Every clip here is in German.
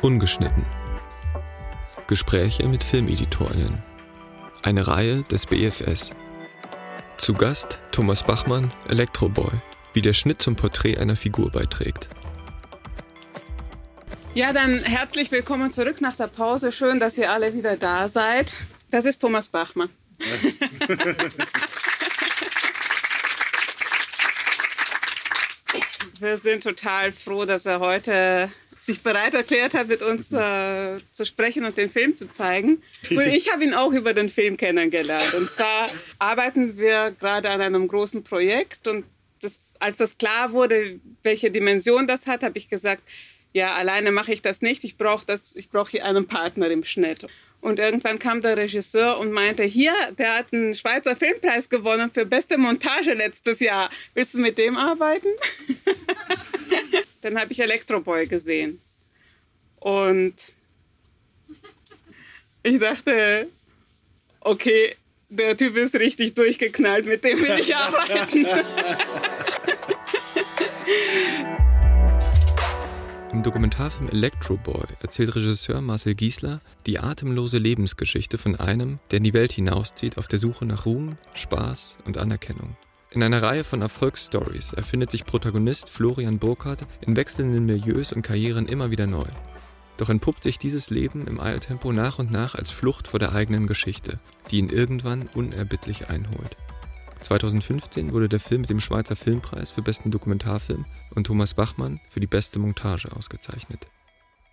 Ungeschnitten. Gespräche mit Filmeditorinnen. Eine Reihe des BFS. Zu Gast Thomas Bachmann, Elektroboy, wie der Schnitt zum Porträt einer Figur beiträgt. Ja, dann herzlich willkommen zurück nach der Pause. Schön, dass ihr alle wieder da seid. Das ist Thomas Bachmann. Wir sind total froh, dass er heute sich bereit erklärt hat, mit uns äh, zu sprechen und den Film zu zeigen. Und ich habe ihn auch über den Film kennengelernt. Und zwar arbeiten wir gerade an einem großen Projekt. Und das, als das klar wurde, welche Dimension das hat, habe ich gesagt, ja, alleine mache ich das nicht. Ich brauche brauch hier einen Partner im Schnitt. Und irgendwann kam der Regisseur und meinte, hier, der hat einen Schweizer Filmpreis gewonnen für beste Montage letztes Jahr. Willst du mit dem arbeiten? Dann habe ich Elektroboy gesehen. Und ich dachte, okay, der Typ ist richtig durchgeknallt, mit dem will ich arbeiten. Im Dokumentarfilm Electro-Boy erzählt Regisseur Marcel Giesler die atemlose Lebensgeschichte von einem, der in die Welt hinauszieht auf der Suche nach Ruhm, Spaß und Anerkennung. In einer Reihe von Erfolgsstories erfindet sich Protagonist Florian Burkhardt in wechselnden Milieus und Karrieren immer wieder neu. Doch entpuppt sich dieses Leben im Eiltempo nach und nach als Flucht vor der eigenen Geschichte, die ihn irgendwann unerbittlich einholt. 2015 wurde der Film mit dem Schweizer Filmpreis für besten Dokumentarfilm und Thomas Bachmann für die beste Montage ausgezeichnet.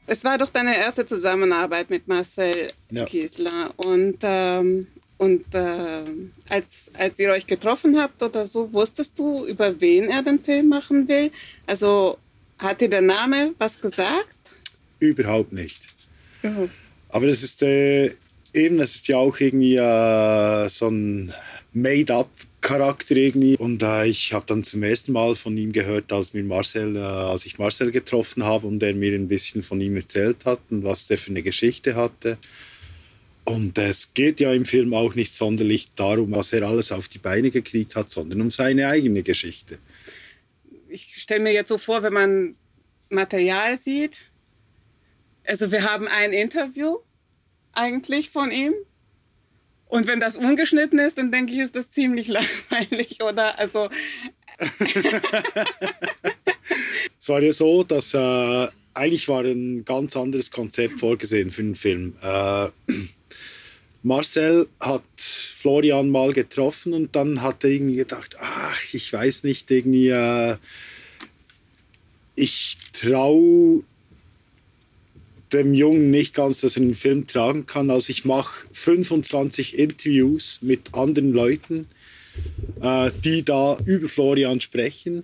Es war doch deine erste Zusammenarbeit mit Marcel ja. Kiesler. Und, ähm, und äh, als, als ihr euch getroffen habt oder so, wusstest du, über wen er den Film machen will? Also hat dir der Name was gesagt? Überhaupt nicht. Mhm. Aber das ist äh, eben, das ist ja auch irgendwie äh, so ein Made-up Charakter irgendwie. Und äh, ich habe dann zum ersten Mal von ihm gehört, als, mir Marcel, äh, als ich Marcel getroffen habe und er mir ein bisschen von ihm erzählt hat und was der für eine Geschichte hatte. Und es geht ja im Film auch nicht sonderlich darum, was er alles auf die Beine gekriegt hat, sondern um seine eigene Geschichte. Ich stelle mir jetzt so vor, wenn man Material sieht, also wir haben ein Interview eigentlich von ihm und wenn das ungeschnitten ist, dann denke ich, ist das ziemlich langweilig, oder? Also. es war ja so, dass äh, eigentlich war ein ganz anderes Konzept vorgesehen für den Film. Äh, Marcel hat Florian mal getroffen und dann hat er irgendwie gedacht, ach, ich weiß nicht, irgendwie, äh, ich traue dem Jungen nicht ganz, dass er einen Film tragen kann. Also ich mache 25 Interviews mit anderen Leuten, äh, die da über Florian sprechen,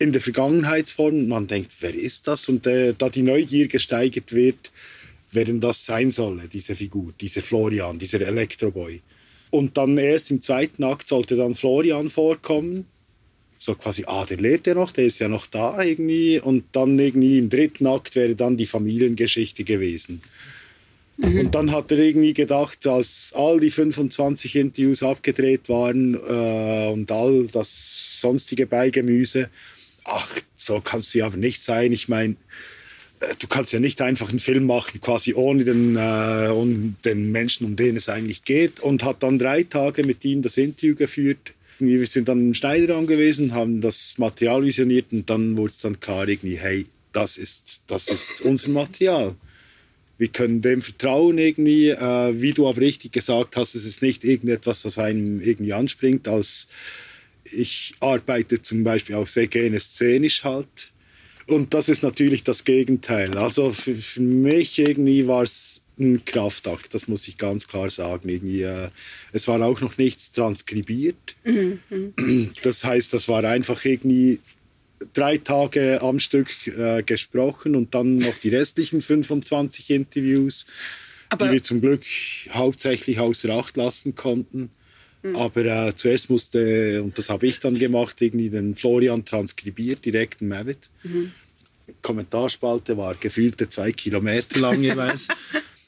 in der Vergangenheitsform. Man denkt, wer ist das? Und äh, da die Neugier gesteigert wird, wer denn das sein solle, diese Figur, dieser Florian, dieser Elektroboy. Und dann erst im zweiten Akt sollte dann Florian vorkommen so quasi, ah, der lebt ja noch, der ist ja noch da irgendwie. Und dann irgendwie im dritten Akt wäre dann die Familiengeschichte gewesen. Mhm. Und dann hat er irgendwie gedacht, als all die 25 Interviews abgedreht waren äh, und all das sonstige Beigemüse, ach, so kannst du ja aber nicht sein. Ich meine, du kannst ja nicht einfach einen Film machen, quasi ohne den, äh, ohne den Menschen, um den es eigentlich geht. Und hat dann drei Tage mit ihm das Interview geführt wir sind dann im Schneiderraum gewesen, haben das Material visioniert und dann wurde es dann klar irgendwie, hey, das ist, das ist unser Material. Wir können dem vertrauen irgendwie, äh, wie du aber richtig gesagt hast, es ist nicht irgendetwas, das einem irgendwie anspringt, als ich arbeite zum Beispiel auch sehr gerne szenisch halt. Und das ist natürlich das Gegenteil. Also für, für mich irgendwie war es ein Kraftakt, das muss ich ganz klar sagen. Irgendwie, äh, es war auch noch nichts transkribiert. Mhm. Das heißt, das war einfach irgendwie drei Tage am Stück äh, gesprochen und dann noch die restlichen 25 Interviews, Aber die wir zum Glück hauptsächlich außer Acht lassen konnten. Mhm. Aber äh, zuerst musste, und das habe ich dann gemacht, irgendwie den Florian transkribiert, direkt in Mavitt. Mhm. Kommentarspalte war gefühlte zwei Kilometer lang jeweils.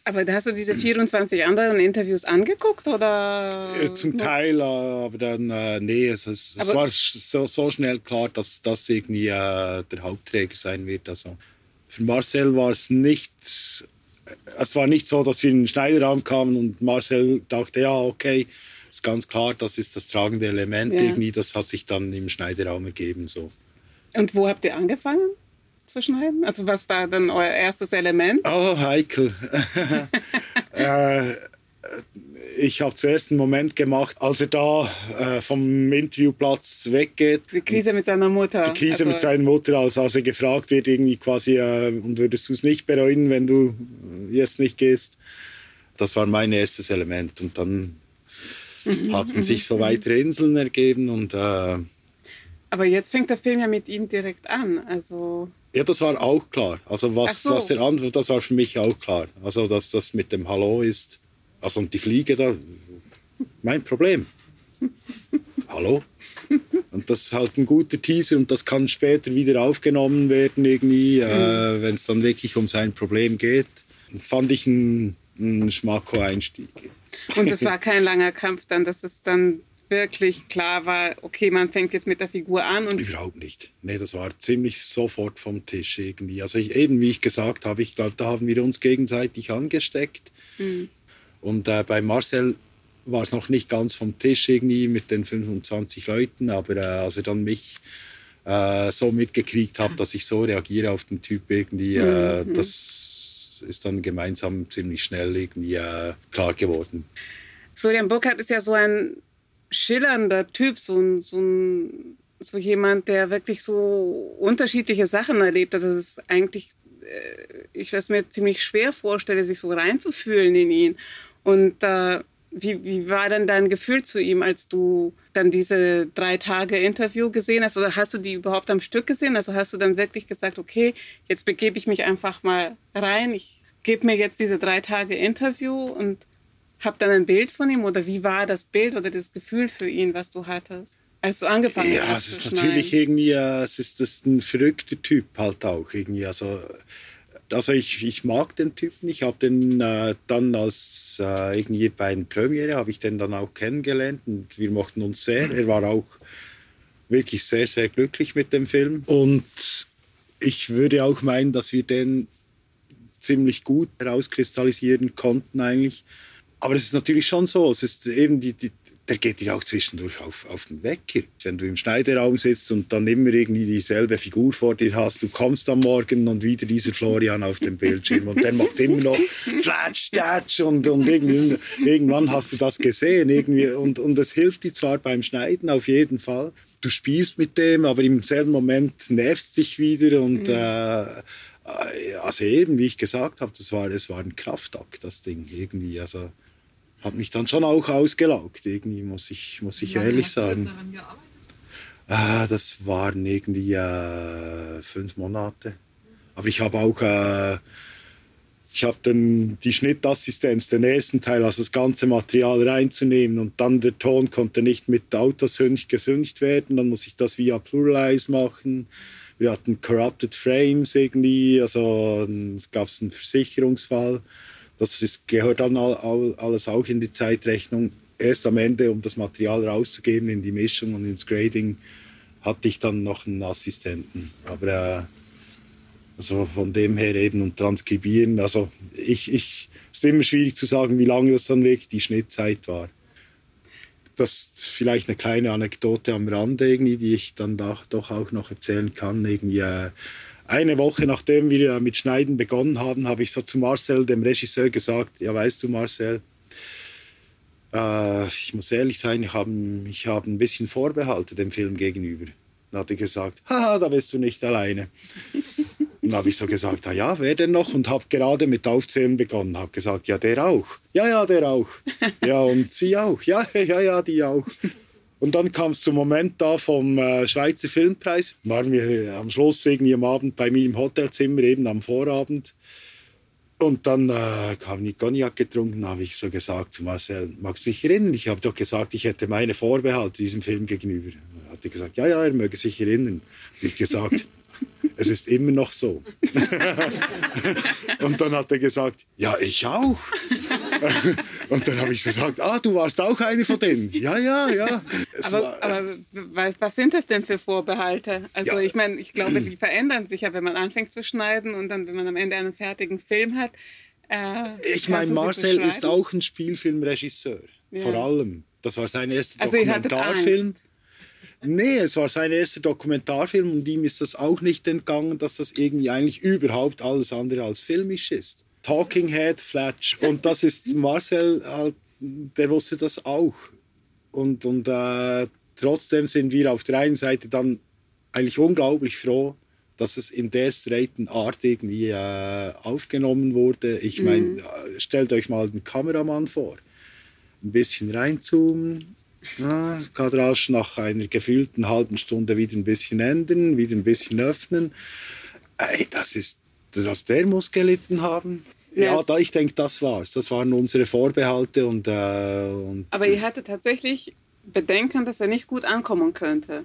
Aber hast du diese 24 anderen Interviews angeguckt oder? Äh, zum Teil, äh, aber dann, äh, nee, es, es, es war so, so, schnell klar, dass das irgendwie äh, der Hauptträger sein wird. Also Für Marcel war es nicht, es war nicht so, dass wir in den Schneiderraum kamen und Marcel dachte, ja, okay, ist ganz klar, das ist das tragende Element ja. irgendwie. Das hat sich dann im Schneiderraum ergeben. So. Und wo habt ihr angefangen zu schneiden? Also was war dann euer erstes Element? Oh, heikel. äh, ich habe zuerst einen Moment gemacht, als er da äh, vom Interviewplatz weggeht. Die Krise mit seiner Mutter. Die Krise also mit seiner Mutter, als, als er gefragt wird, irgendwie quasi, äh, und würdest du es nicht bereuen, wenn du jetzt nicht gehst? Das war mein erstes Element. Und dann. Hatten sich so weitere Inseln ergeben und. Äh, aber jetzt fängt der Film ja mit ihm direkt an. Also ja, das war auch klar. Also was, so. was der Antwort, das war für mich auch klar. Also dass das mit dem Hallo ist, also und die Fliege da, mein Problem. Hallo? Und das ist halt ein guter Teaser und das kann später wieder aufgenommen werden irgendwie, äh, mhm. äh, wenn es dann wirklich um sein Problem geht. Fand ich ein, ein Schmacko-Einstieg. Und es war kein langer Kampf dann, dass es dann wirklich klar war, okay, man fängt jetzt mit der Figur an und überhaupt nicht. Nee, das war ziemlich sofort vom Tisch irgendwie. Also ich, eben wie ich gesagt habe, ich glaube, da haben wir uns gegenseitig angesteckt. Mhm. Und äh, bei Marcel war es noch nicht ganz vom Tisch irgendwie mit den 25 Leuten, aber äh, als er dann mich äh, so mitgekriegt hat, dass ich so reagiere auf den Typ irgendwie, äh, mhm. das ist dann gemeinsam ziemlich schnell irgendwie äh, klar geworden. Florian Burkhardt ist ja so ein schillernder Typ, so so so jemand, der wirklich so unterschiedliche Sachen erlebt. Also es ist eigentlich, äh, ich es mir ziemlich schwer vorstelle, sich so reinzufühlen in ihn. Und äh, wie, wie war denn dein Gefühl zu ihm, als du dann diese drei Tage Interview gesehen hast? Oder hast du die überhaupt am Stück gesehen? Also hast du dann wirklich gesagt, okay, jetzt begebe ich mich einfach mal rein, ich gebe mir jetzt diese drei Tage Interview und habe dann ein Bild von ihm? Oder wie war das Bild oder das Gefühl für ihn, was du hattest? Als du angefangen ja, hast. Ja, es ist natürlich irgendwie, es ist das ein verrückter Typ halt auch irgendwie. Also also ich, ich mag den Typen. Ich habe den äh, dann als äh, irgendwie bei einer Premiere habe ich den dann auch kennengelernt und wir mochten uns sehr. Er war auch wirklich sehr sehr glücklich mit dem Film und ich würde auch meinen, dass wir den ziemlich gut herauskristallisieren konnten eigentlich. Aber es ist natürlich schon so. Es ist eben die, die der geht dir auch zwischendurch auf, auf den Wecker. Wenn du im Schneiderraum sitzt und dann immer irgendwie dieselbe Figur vor dir hast, du kommst am Morgen und wieder dieser Florian auf dem Bildschirm und der macht immer noch Flatsch, Tatsch und, und irgendwie, irgendwann hast du das gesehen irgendwie und, und es hilft dir zwar beim Schneiden auf jeden Fall. Du spielst mit dem, aber im selben Moment nervst dich wieder und mhm. äh, also eben, wie ich gesagt habe, das war, das war ein Kraftakt, das Ding irgendwie. Also hat mich dann schon auch ausgelaugt, irgendwie, muss ich, muss ich ehrlich sagen. Äh, das waren irgendwie äh, fünf Monate. Aber ich habe auch äh, ich habe dann die Schnittassistenz, den ersten Teil, also das ganze Material reinzunehmen und dann der Ton konnte nicht mit Autosynch gesyncht werden, dann muss ich das via Pluralize machen. Wir hatten Corrupted Frames irgendwie, also es gab einen Versicherungsfall. Das ist, gehört dann alles auch in die Zeitrechnung. Erst am Ende, um das Material rauszugeben in die Mischung und ins Grading, hatte ich dann noch einen Assistenten. Aber äh, also von dem her eben und transkribieren, also ich, ich, es ist immer schwierig zu sagen, wie lange das dann wirklich die Schnittzeit war. Das ist vielleicht eine kleine Anekdote am Rande, irgendwie, die ich dann doch, doch auch noch erzählen kann. Irgendwie, äh, eine Woche nachdem wir mit Schneiden begonnen haben, habe ich so zu Marcel, dem Regisseur, gesagt: Ja, weißt du, Marcel, äh, ich muss ehrlich sein, ich habe ich hab ein bisschen Vorbehalte dem Film gegenüber. Dann hat er gesagt: Haha, da bist du nicht alleine. Und dann habe ich so gesagt, ah ja, wer denn noch? Und habe gerade mit Aufzählen begonnen. Habe gesagt, ja, der auch. Ja, ja, der auch. Ja, und sie auch. Ja, ja, ja, die auch. Und dann kam es zum Moment da vom äh, Schweizer Filmpreis. Waren wir äh, am Schluss irgendwie am Abend bei mir im Hotelzimmer, eben am Vorabend. Und dann äh, haben wir Cognac getrunken, habe ich so gesagt zu Marcel, magst du dich erinnern? Ich habe doch gesagt, ich hätte meine Vorbehalte diesem Film gegenüber. Er hat gesagt, ja, ja, er möge sich erinnern. Ich gesagt, es ist immer noch so. und dann hat er gesagt, ja, ich auch. und dann habe ich gesagt, ah, du warst auch eine von denen. Ja, ja, ja. Aber, war, aber, was, was, sind das denn für Vorbehalte? Also ja. ich meine, ich glaube, die verändern sich ja, wenn man anfängt zu schneiden und dann, wenn man am Ende einen fertigen Film hat. Äh, ich meine, Marcel ist auch ein Spielfilmregisseur, ja. vor allem. Das war sein erster also Dokumentarfilm. Nee, es war sein erster Dokumentarfilm und ihm ist das auch nicht entgangen, dass das irgendwie eigentlich überhaupt alles andere als filmisch ist. Talking Head, Fletch. Und das ist Marcel, halt, der wusste das auch. Und, und äh, trotzdem sind wir auf der einen Seite dann eigentlich unglaublich froh, dass es in der straighten Art irgendwie äh, aufgenommen wurde. Ich meine, mhm. Äh, stellt euch mal den Kameramann vor. Ein bisschen reinzoomen, Kadrasch nach einer gefühlten halben Stunde wieder ein bisschen ändern, wieder ein bisschen öffnen. Ey, das ist, das, der muss gelitten haben. Ja, ja da, ich denke, das war's. Das waren unsere Vorbehalte. Und, äh, und Aber ihr hattet tatsächlich Bedenken, dass er nicht gut ankommen könnte.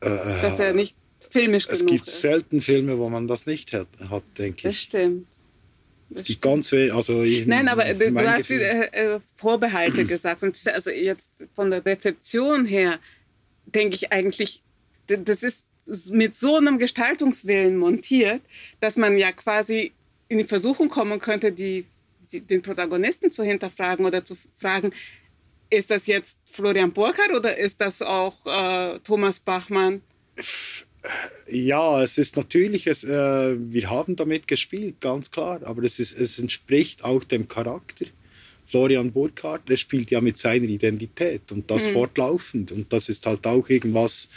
Äh, dass er nicht filmisch es genug ist. Es gibt selten Filme, wo man das nicht hat, hat denke ich. Das stimmt. Ganz also Nein, aber du, du hast die äh, äh Vorbehalte gesagt. Und also jetzt von der Rezeption her denke ich eigentlich, das ist mit so einem Gestaltungswillen montiert, dass man ja quasi in die Versuchung kommen könnte, die, die, den Protagonisten zu hinterfragen oder zu fragen, ist das jetzt Florian Burkhardt oder ist das auch äh, Thomas Bachmann? Ja, es ist natürlich, es, äh, wir haben damit gespielt, ganz klar, aber es, ist, es entspricht auch dem Charakter. Florian Burkhardt, der spielt ja mit seiner Identität und das mhm. fortlaufend. Und das ist halt auch irgendwas,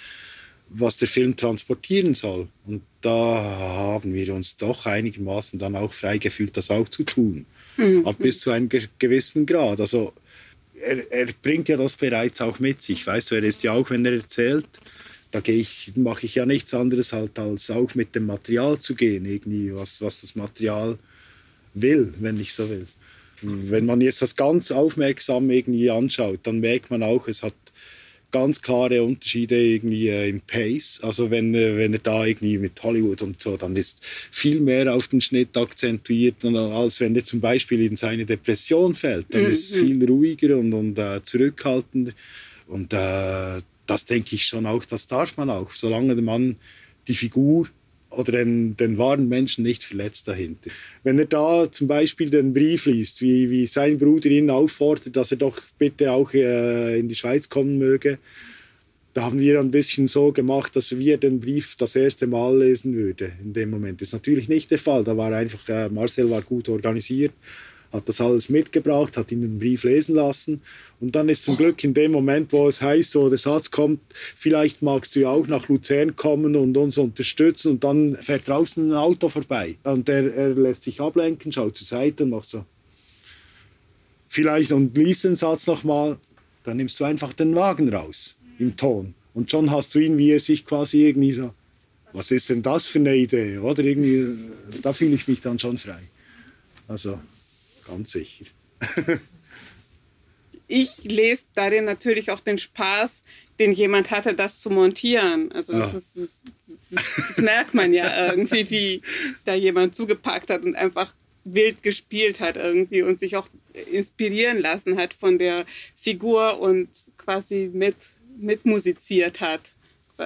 was der Film transportieren soll. Und da haben wir uns doch einigermaßen dann auch frei gefühlt, das auch zu tun. Mhm. Aber bis zu einem gewissen Grad. Also er, er bringt ja das bereits auch mit sich. Weißt du, er ist ja auch, wenn er erzählt, da ich, mache ich ja nichts anderes halt, als auch mit dem Material zu gehen, irgendwie, was, was das Material will, wenn ich so will. Wenn man jetzt das ganz aufmerksam irgendwie anschaut, dann merkt man auch, es hat ganz klare Unterschiede irgendwie äh, im Pace. Also wenn, äh, wenn er da irgendwie mit Hollywood und so, dann ist viel mehr auf den Schnitt akzentuiert, als wenn er zum Beispiel in seine Depression fällt. Dann mhm. ist es viel ruhiger und, und äh, zurückhaltender. Und äh, das denke ich schon auch, das darf man auch, solange man die Figur oder den, den wahren Menschen nicht verletzt dahinter. Wenn er da zum Beispiel den Brief liest, wie, wie sein Bruder ihn auffordert, dass er doch bitte auch äh, in die Schweiz kommen möge, da haben wir ein bisschen so gemacht, dass wir den Brief das erste Mal lesen würde in dem Moment. Das ist natürlich nicht der Fall. Da war einfach, äh, Marcel war gut organisiert hat das alles mitgebracht, hat ihn den Brief lesen lassen. Und dann ist zum Glück in dem Moment, wo es heißt, so der Satz kommt, vielleicht magst du ja auch nach Luzern kommen und uns unterstützen. Und dann fährt draußen ein Auto vorbei. Und er, er lässt sich ablenken, schaut zur Seite und macht so. Vielleicht und liest den Satz nochmal. Dann nimmst du einfach den Wagen raus im Ton. Und schon hast du ihn, wie er sich quasi irgendwie so, was ist denn das für eine Idee? Oder irgendwie, da fühle ich mich dann schon frei. Also ganz sicher. ich lese darin natürlich auch den Spaß, den jemand hatte, das zu montieren. Also das, ja. ist, das, das, das, merkt man ja irgendwie, wie da jemand zugepackt hat und einfach wild gespielt hat irgendwie und sich auch inspirieren lassen hat von der Figur und quasi mit, mit musiziert hat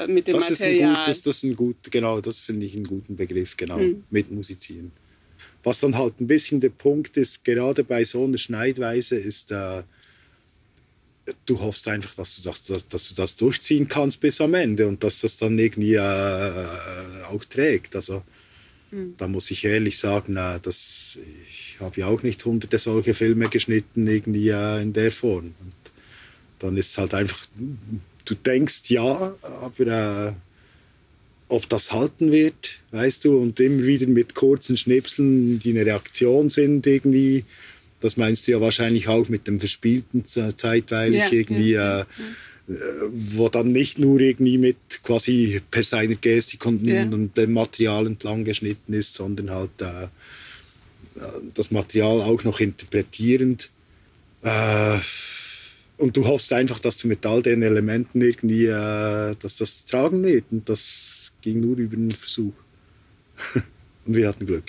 mit dem das Material. Ist ein gut, das, ist ein gut, genau, das finde ich einen guten Begriff, genau, hm. mit musizieren. Was dann halt ein bisschen der Punkt ist, gerade bei so einer Schneidweise, ist, äh, du hoffst einfach, dass du das, dass, dass, du das durchziehen kannst bis am Ende und dass das dann irgendwie äh, auch trägt. Also mhm. da muss ich ehrlich sagen, äh, dass ich habe ja auch nicht hunderte solche Filme geschnitten irgendwie äh, in der Form. Und dann ist es halt einfach, du denkst ja, aber äh, ob das halten wird, weißt du, und immer wieder mit kurzen Schnipseln, die eine Reaktion sind irgendwie. Das meinst du ja wahrscheinlich auch mit dem Verspielten zeitweilig ja, irgendwie, ja, äh, wo dann nicht nur irgendwie mit quasi per seiner Gestik und, ja. und dem Material entlang geschnitten ist, sondern halt äh, das Material auch noch interpretierend. Äh, und du hoffst einfach, dass du mit all den Elementen irgendwie, äh, dass das tragen wird. Und das ging nur über den Versuch. Und wir hatten Glück.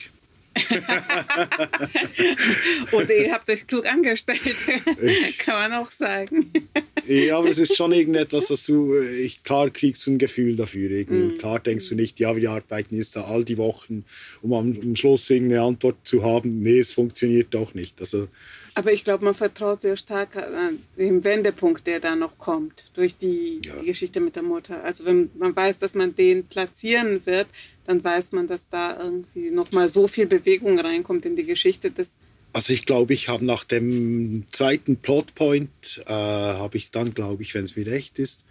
Oder ihr habt euch klug angestellt, kann man auch sagen. ja, aber es ist schon irgendetwas, dass du, äh, ich, klar kriegst du ein Gefühl dafür. Irgendwie. Mm. Klar denkst du nicht, ja, wir arbeiten jetzt da all die Wochen, um am, am Schluss irgendeine Antwort zu haben. Nee, es funktioniert doch nicht. Also, aber ich glaube, man vertraut sehr stark an den Wendepunkt, der da noch kommt, durch die, ja. die, Geschichte mit der Mutter. Also wenn man weiß, dass man den platzieren wird, dann weiß man, dass da irgendwie nochmal so viel Bewegung reinkommt in die Geschichte. Dass also ich glaube, ich habe nach dem zweiten Plotpoint, äh, habe ich dann, glaube ich, wenn es mir recht ist,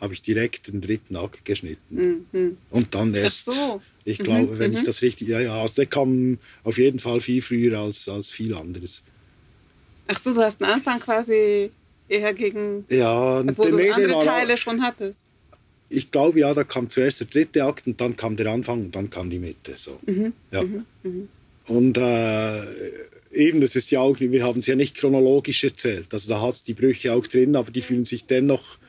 habe ich direkt den dritten Akt geschnitten. Mhm. Und dann erst, Ach so. ich glaube, mhm. wenn ich mhm. das richtig, ja, ja, also der kam auf jeden Fall viel früher als, als viel anderes. Ach so, du hast einen Anfang quasi eher gegen, ja, wo du nee, andere Teile schon hattest. Ich glaube, ja, da kam zuerst der dritte Akt und dann kam der Anfang und dann kam die Mitte. So. Mhm. Ja. Mhm. Mhm. Und äh, eben, das ist ja auch, wir haben es ja nicht chronologisch erzählt. Also da hat es die Brüche auch drin, aber die fühlen sich dennoch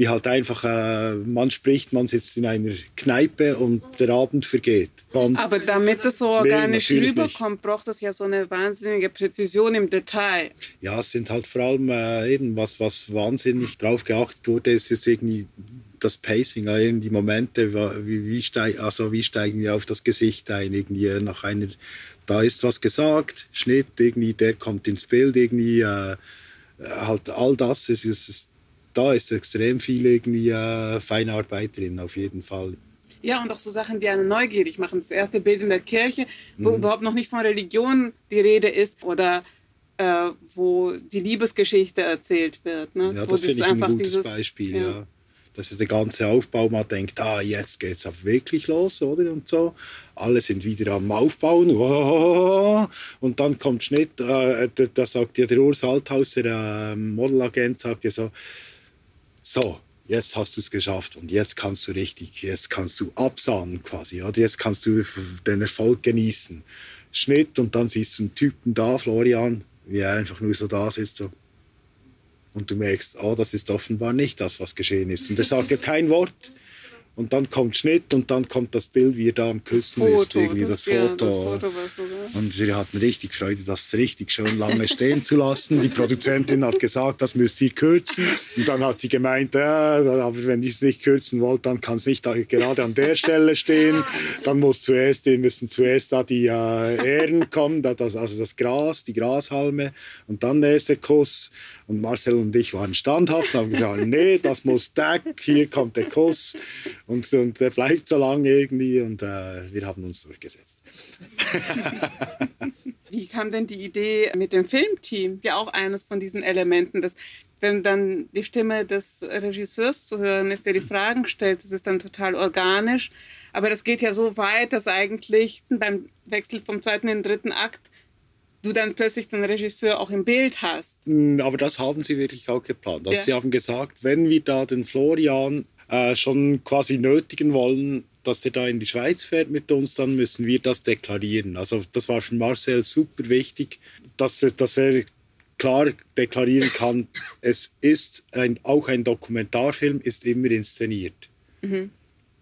wie halt einfach, äh, man spricht, man sitzt in einer Kneipe und der Abend vergeht. Und Aber damit das so organisch rüberkommt, braucht es ja so eine wahnsinnige Präzision im Detail. Ja, es sind halt vor allem äh, eben, was, was wahnsinnig drauf geachtet wurde, ist jetzt irgendwie das Pacing, äh, die Momente, wie, wie, steig, also wie steigen wir auf das Gesicht ein, irgendwie nach einer, da ist was gesagt, Schnitt, irgendwie, der kommt ins Bild, irgendwie, äh, halt all das, es ist, da ist extrem viel irgendwie äh, Feinarbeit drin, auf jeden Fall. Ja, und auch so Sachen, die einen neugierig machen. Das erste Bild in der Kirche, wo mhm. überhaupt noch nicht von Religion die Rede ist oder äh, wo die Liebesgeschichte erzählt wird. Ne? Ja, das finde ich ein gutes dieses, Beispiel, ja. ja. Das ist der ganze Aufbau, man denkt, ah, jetzt geht es auch wirklich los, oder? Und so. Alle sind wieder am Aufbauen. Und dann kommt Schnitt, äh, da sagt ja der Urs Althauser, äh, Modelagent, sagt ja so, so, jetzt hast du es geschafft und jetzt kannst du richtig, jetzt kannst du absahnen quasi, oder jetzt kannst du den Erfolg genießen. Schnitt und dann siehst du einen Typen da, Florian, wie er einfach nur so da sitzt, so. Und du merkst, oh, das ist offenbar nicht das, was geschehen ist. Und er sagt ja kein Wort. Und dann kommt Schnitt und dann kommt das Bild, wie er da am Küssen Foto, ist, irgendwie das, das Foto. Ja, das Foto und wir hatten richtig Freude, das richtig schön lange stehen zu lassen. Die Produzentin hat gesagt, das müsst ihr kürzen. Und dann hat sie gemeint, äh, aber wenn ich es nicht kürzen wollt, dann kann es nicht gerade an der Stelle stehen. Dann muss zuerst, müssen zuerst da die äh, Ähren kommen, das, also das Gras, die Grashalme und dann der erste Kuss. Und Marcel und ich waren standhaft und haben gesagt, nee, das muss Deck, hier kommt der Kuss. Und, und der bleibt so lange irgendwie und äh, wir haben uns durchgesetzt. Wie kam denn die Idee mit dem Filmteam? Ja, auch eines von diesen Elementen, dass wenn dann die Stimme des Regisseurs zu hören ist, der die Fragen stellt, das ist dann total organisch. Aber das geht ja so weit, dass eigentlich beim Wechsel vom zweiten in den dritten Akt du dann plötzlich den Regisseur auch im Bild hast. Mm, aber das haben sie wirklich auch geplant. Also ja. Sie haben gesagt, wenn wir da den Florian äh, schon quasi nötigen wollen, dass der da in die Schweiz fährt mit uns, dann müssen wir das deklarieren. Also das war für Marcel super wichtig, dass, dass er klar deklarieren kann, es ist ein, auch ein Dokumentarfilm, ist immer inszeniert. Mhm.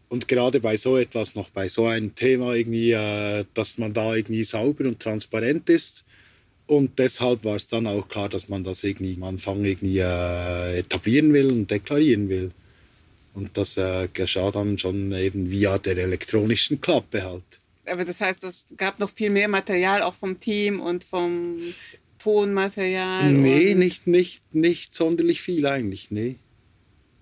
Und gerade bei so etwas, noch bei so einem Thema irgendwie, äh, dass man da irgendwie sauber und transparent ist, und deshalb war es dann auch klar, dass man das irgendwie am Anfang irgendwie äh, etablieren will und deklarieren will. Und das äh, geschah dann schon eben via der elektronischen Klappe halt. Aber das heißt, es gab noch viel mehr Material auch vom Team und vom Tonmaterial? Nee, nicht, nicht, nicht sonderlich viel eigentlich, nee.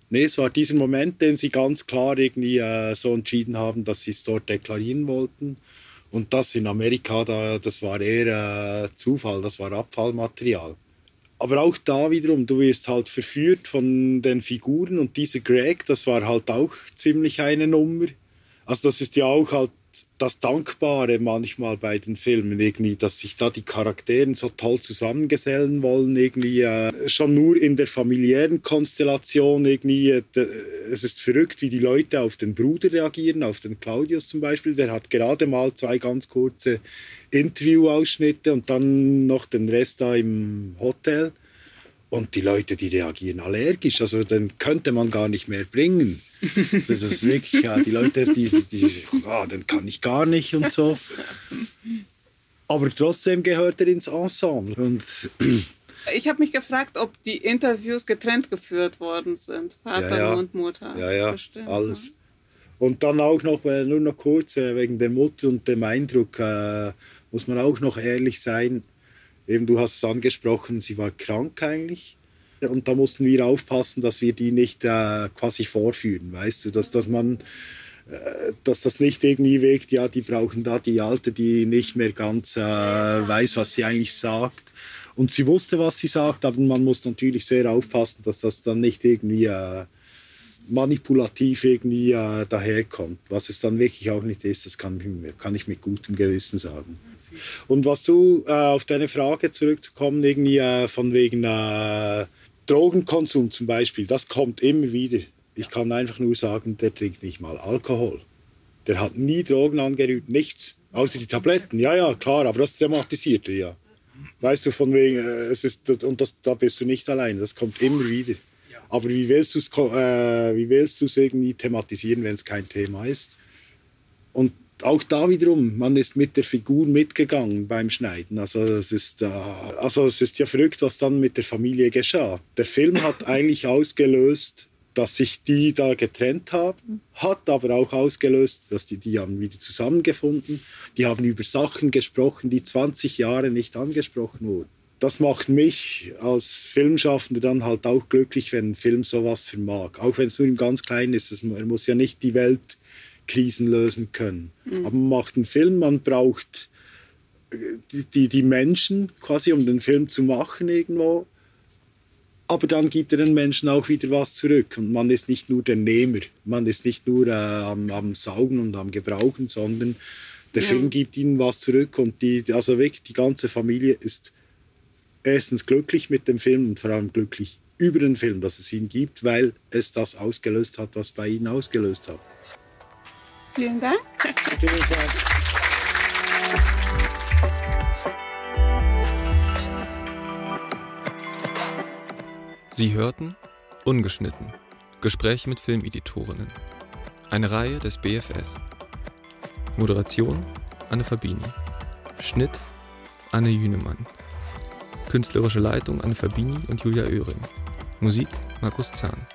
Nee, es war dieser Moment, den sie ganz klar irgendwie äh, so entschieden haben, dass sie es dort deklarieren wollten. Und das in Amerika, da, das war eher äh, Zufall, das war Abfallmaterial. Aber auch da wiederum, du wirst halt verführt von den Figuren und dieser Greg, das war halt auch ziemlich eine Nummer. Also das ist ja auch halt das Dankbare manchmal bei den Filmen irgendwie, dass sich da die Charakteren so toll zusammengesellen wollen, irgendwie äh, schon nur in der familiären Konstellation irgendwie. Äh, es ist verrückt, wie die Leute auf den Bruder reagieren, auf den Claudius zum Beispiel. Der hat gerade mal zwei ganz kurze Interviewausschnitte und dann noch den Rest da im Hotel. Und die Leute, die reagieren allergisch. Also den könnte man gar nicht mehr bringen. Das ist wirklich, ja, die Leute, die, die, die oh, den kann ich gar nicht und so. Aber trotzdem gehört er ins Ensemble. Und ich habe mich gefragt, ob die Interviews getrennt geführt worden sind. Vater Ja, ja. und Mutter. ja, ja, Bestimmt, alles. Und dann auch noch, äh, nur noch kurz, äh, wegen der Mutter und dem Eindruck, äh, muss man auch noch ehrlich sein. Eben, du hast es angesprochen, sie war krank eigentlich. Und da mussten wir aufpassen, dass wir die nicht äh, quasi vorführen, weißt du, dass, dass man, äh, dass das nicht irgendwie wirkt, ja, die brauchen da die Alte, die nicht mehr ganz äh, weiß, was sie eigentlich sagt. Und sie wusste, was sie sagt, aber man muss natürlich sehr aufpassen, dass das dann nicht irgendwie äh, manipulativ irgendwie äh, daherkommt. Was es dann wirklich auch nicht ist, das kann, kann ich mit gutem Gewissen sagen. Und was du äh, auf deine Frage zurückzukommen, irgendwie äh, von wegen äh, Drogenkonsum zum Beispiel, das kommt immer wieder. Ich kann einfach nur sagen, der trinkt nicht mal Alkohol. Der hat nie Drogen angerührt, nichts. Außer die Tabletten, ja, ja, klar, aber das thematisiert er ja. Weißt du, von wegen, äh, es ist, und das, da bist du nicht allein, das kommt immer wieder. Aber wie willst du es äh, irgendwie thematisieren, wenn es kein Thema ist? Und auch da wiederum, man ist mit der Figur mitgegangen beim Schneiden. Also es ist, äh, also es ist ja verrückt, was dann mit der Familie geschah. Der Film hat eigentlich ausgelöst, dass sich die da getrennt haben, hat aber auch ausgelöst, dass die, die haben wieder zusammengefunden. Die haben über Sachen gesprochen, die 20 Jahre nicht angesprochen wurden. Das macht mich als Filmschaffender dann halt auch glücklich, wenn ein Film sowas vermag. Auch wenn es nur im ganz Kleinen ist. Er muss ja nicht die Weltkrisen lösen können. Aber man macht einen Film, man braucht äh, die, die, die Menschen quasi, um den Film zu machen irgendwo. Aber dann gibt er den Menschen auch wieder was zurück. Und man ist nicht nur der Nehmer, man ist nicht nur äh, am, am Saugen und am Gebrauchen, sondern der Ja. Film gibt ihnen was zurück. Und die, also wirklich die ganze Familie ist erstens glücklich mit dem Film und vor allem glücklich über den Film, dass es ihn gibt, weil es das ausgelöst hat, was bei ihnen ausgelöst hat. Vielen Dank. Vielen Dank. Sie hörten Ungeschnitten. Gespräche mit Filmeditorinnen. Eine Reihe des BFS. Moderation Anne Fabini. Schnitt Anne Jünemann. Künstlerische Leitung Anne Fabini und Julia Oehring. Musik Markus Zahn.